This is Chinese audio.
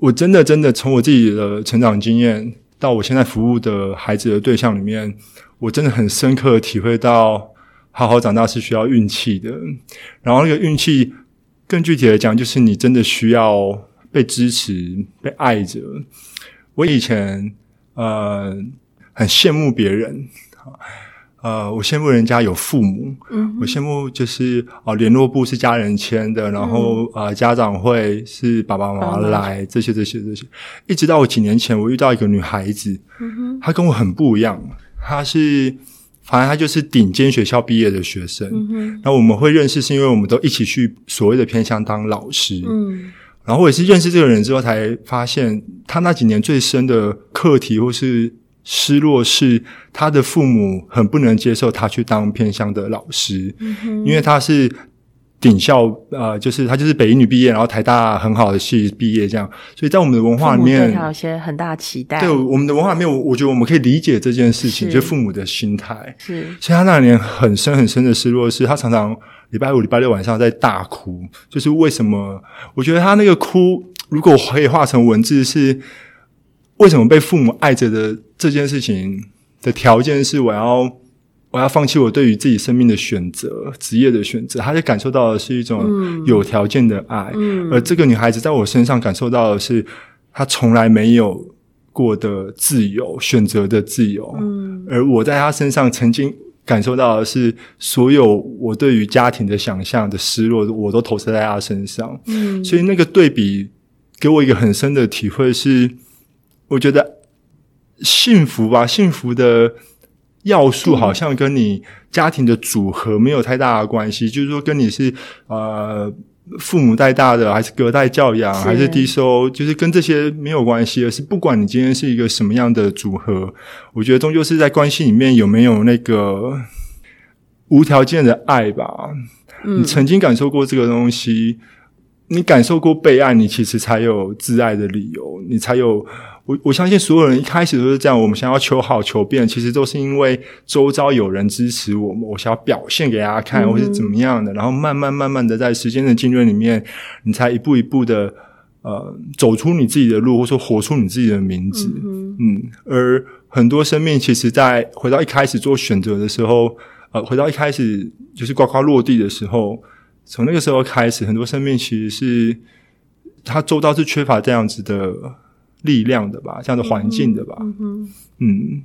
我真的真的从我自己的成长经验到我现在服务的孩子的对象里面，我真的很深刻体会到，好好长大是需要运气的。然后那个运气，更具体的讲，就是你真的需要被支持、被爱着。我以前呃很羡慕别人。呃，我羡慕人家有父母，嗯，我羡慕就是哦，联络部是家人签的，然后呃，家长会是爸爸妈妈来，这些这些这些，一直到我几年前，我遇到一个女孩子，嗯，她跟我很不一样，她是，反正她就是顶尖学校毕业的学生，嗯哼，然后我们会认识是因为我们都一起去所谓的偏乡当老师，嗯，然后我也是认识这个人之后才发现，他那几年最深的课题或是。失落是他的父母很不能接受他去当偏乡的老师，因为他是顶校呃，就是他就是北一女毕业，然后台大很好的系毕业这样，所以在我们的文化里面，有些很大期待。对我们的文化里面，我我觉得我们可以理解这件事情，就父母的心态是。所以他那年很深很深的失落是，他常常礼拜五、礼拜六晚上在大哭，就是为什么？我觉得他那个哭，如果可以化成文字是。为什么被父母爱着的这件事情的条件是我要我要放弃我对于自己生命的选择、职业的选择？他就感受到的是一种有条件的爱，而这个女孩子在我身上感受到的是她从来没有过的自由、选择的自由。嗯，而我在她身上曾经感受到的是所有我对于家庭的想象的失落，我都投射在她身上。嗯，所以那个对比给我一个很深的体会是。我觉得幸福吧，幸福的要素好像跟你家庭的组合没有太大的关系。就是说，跟你是呃父母带大的，还是隔代教养，还是低收，就是跟这些没有关系。而是不管你今天是一个什么样的组合，我觉得终究是在关系里面有没有那个无条件的爱吧。你曾经感受过这个东西，你感受过被爱，你其实才有自爱的理由，你才有。我我相信所有人一开始都是这样，我们想要求好求变，其实都是因为周遭有人支持我们，我想要表现给大家看，或是怎么样的，然后慢慢慢慢的在时间的浸润里面，你才一步一步的呃走出你自己的路，或者说活出你自己的名字。嗯，而很多生命其实，在回到一开始做选择的时候，呃，回到一开始就是呱呱落地的时候，从那个时候开始，很多生命其实是他周遭是缺乏这样子的。力量的吧，这样的环境的吧，嗯，